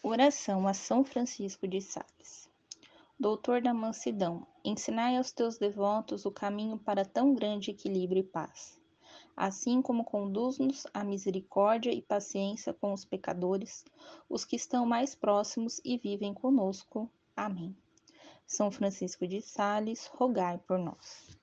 Oração a São Francisco de Sales. Doutor da mansidão, ensinai aos teus devotos o caminho para tão grande equilíbrio e paz. Assim como conduz-nos à misericórdia e paciência com os pecadores, os que estão mais próximos e vivem conosco. Amém. São Francisco de Sales, rogai por nós.